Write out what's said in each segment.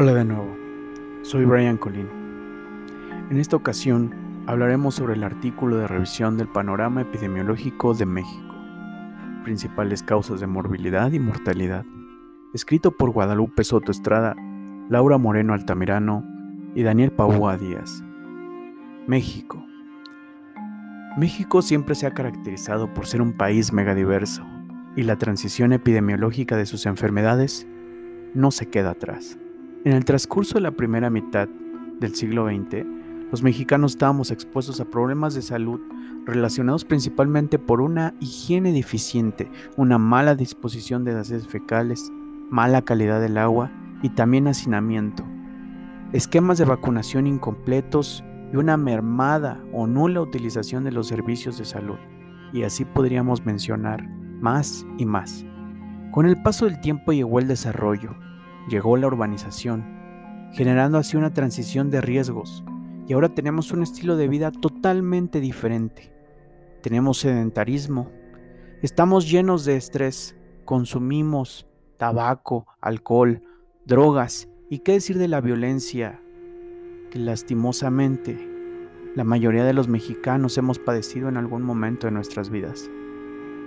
Hola de nuevo, soy Brian Colín. En esta ocasión hablaremos sobre el artículo de revisión del panorama epidemiológico de México, principales causas de morbilidad y mortalidad, escrito por Guadalupe Soto Estrada, Laura Moreno Altamirano y Daniel Paúa Díaz. México. México siempre se ha caracterizado por ser un país megadiverso y la transición epidemiológica de sus enfermedades no se queda atrás. En el transcurso de la primera mitad del siglo XX, los mexicanos estábamos expuestos a problemas de salud relacionados principalmente por una higiene deficiente, una mala disposición de las heces fecales, mala calidad del agua y también hacinamiento, esquemas de vacunación incompletos y una mermada o nula utilización de los servicios de salud. Y así podríamos mencionar más y más. Con el paso del tiempo llegó el desarrollo, llegó la urbanización, generando así una transición de riesgos, y ahora tenemos un estilo de vida totalmente diferente. Tenemos sedentarismo, estamos llenos de estrés, consumimos tabaco, alcohol, drogas. Y qué decir de la violencia que lastimosamente la mayoría de los mexicanos hemos padecido en algún momento de nuestras vidas.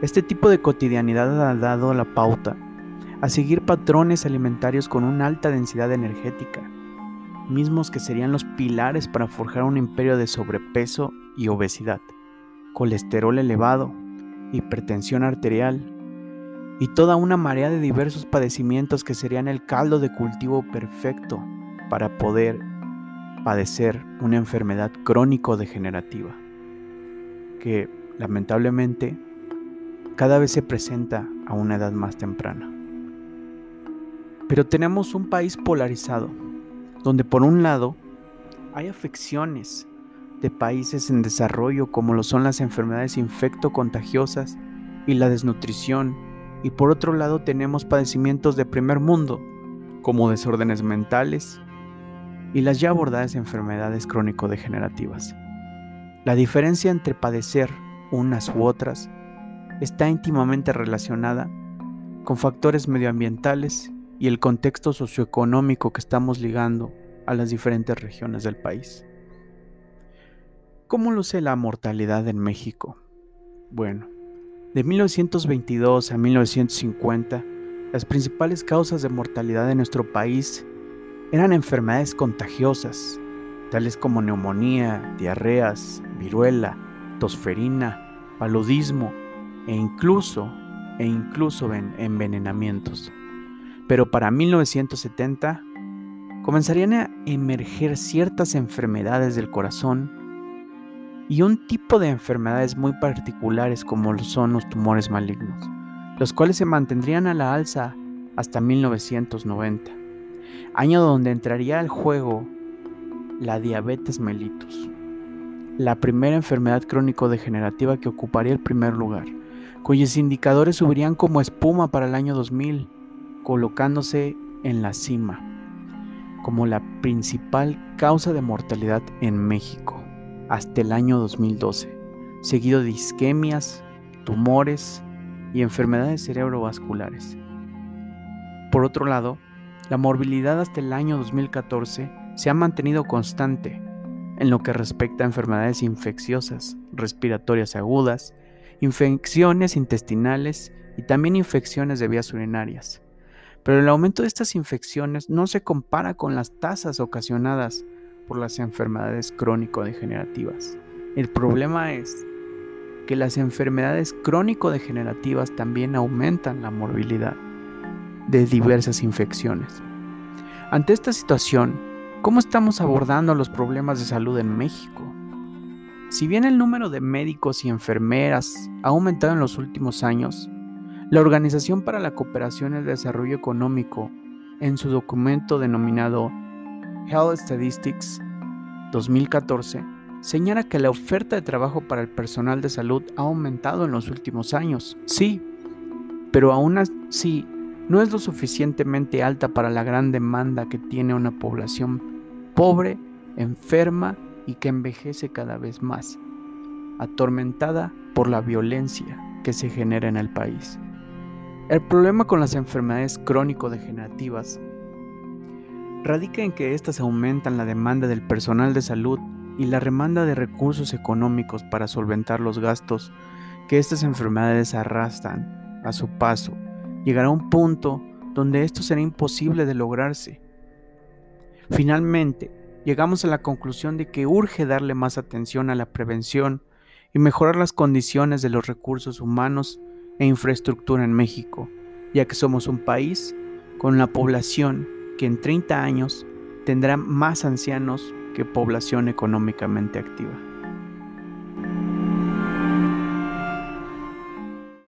Este tipo de cotidianidad ha dado la pauta a seguir patrones alimentarios con una alta densidad energética, mismos que serían los pilares para forjar un imperio de sobrepeso y obesidad, colesterol elevado, hipertensión arterial y toda una marea de diversos padecimientos que serían el caldo de cultivo perfecto para poder padecer una enfermedad crónico-degenerativa, que lamentablemente cada vez se presenta a una edad más temprana. Pero tenemos un país polarizado, donde por un lado hay afecciones de países en desarrollo como lo son las enfermedades infecto-contagiosas y la desnutrición, y por otro lado tenemos padecimientos de primer mundo, como desórdenes mentales y las ya abordadas enfermedades crónico-degenerativas. La diferencia entre padecer unas u otras está íntimamente relacionada con factores medioambientales y el contexto socioeconómico que estamos ligando a las diferentes regiones del país. ¿Cómo luce la mortalidad en México? Bueno, de 1922 a 1950, las principales causas de mortalidad en nuestro país eran enfermedades contagiosas, tales como neumonía, diarreas, viruela, tosferina, paludismo e incluso, e incluso envenenamientos pero para 1970 comenzarían a emerger ciertas enfermedades del corazón y un tipo de enfermedades muy particulares como son los tumores malignos, los cuales se mantendrían a la alza hasta 1990, año donde entraría al juego la diabetes mellitus, la primera enfermedad crónico-degenerativa que ocuparía el primer lugar, cuyos indicadores subirían como espuma para el año 2000 colocándose en la cima como la principal causa de mortalidad en México hasta el año 2012, seguido de isquemias, tumores y enfermedades cerebrovasculares. Por otro lado, la morbilidad hasta el año 2014 se ha mantenido constante en lo que respecta a enfermedades infecciosas, respiratorias agudas, infecciones intestinales y también infecciones de vías urinarias. Pero el aumento de estas infecciones no se compara con las tasas ocasionadas por las enfermedades crónico-degenerativas. El problema es que las enfermedades crónico-degenerativas también aumentan la morbilidad de diversas infecciones. Ante esta situación, ¿cómo estamos abordando los problemas de salud en México? Si bien el número de médicos y enfermeras ha aumentado en los últimos años, la Organización para la Cooperación y el Desarrollo Económico, en su documento denominado Health Statistics 2014, señala que la oferta de trabajo para el personal de salud ha aumentado en los últimos años. Sí, pero aún así no es lo suficientemente alta para la gran demanda que tiene una población pobre, enferma y que envejece cada vez más, atormentada por la violencia que se genera en el país. El problema con las enfermedades crónico-degenerativas radica en que éstas aumentan la demanda del personal de salud y la demanda de recursos económicos para solventar los gastos que estas enfermedades arrastran a su paso. Llegará un punto donde esto será imposible de lograrse. Finalmente, llegamos a la conclusión de que urge darle más atención a la prevención y mejorar las condiciones de los recursos humanos e infraestructura en México, ya que somos un país con la población que en 30 años tendrá más ancianos que población económicamente activa.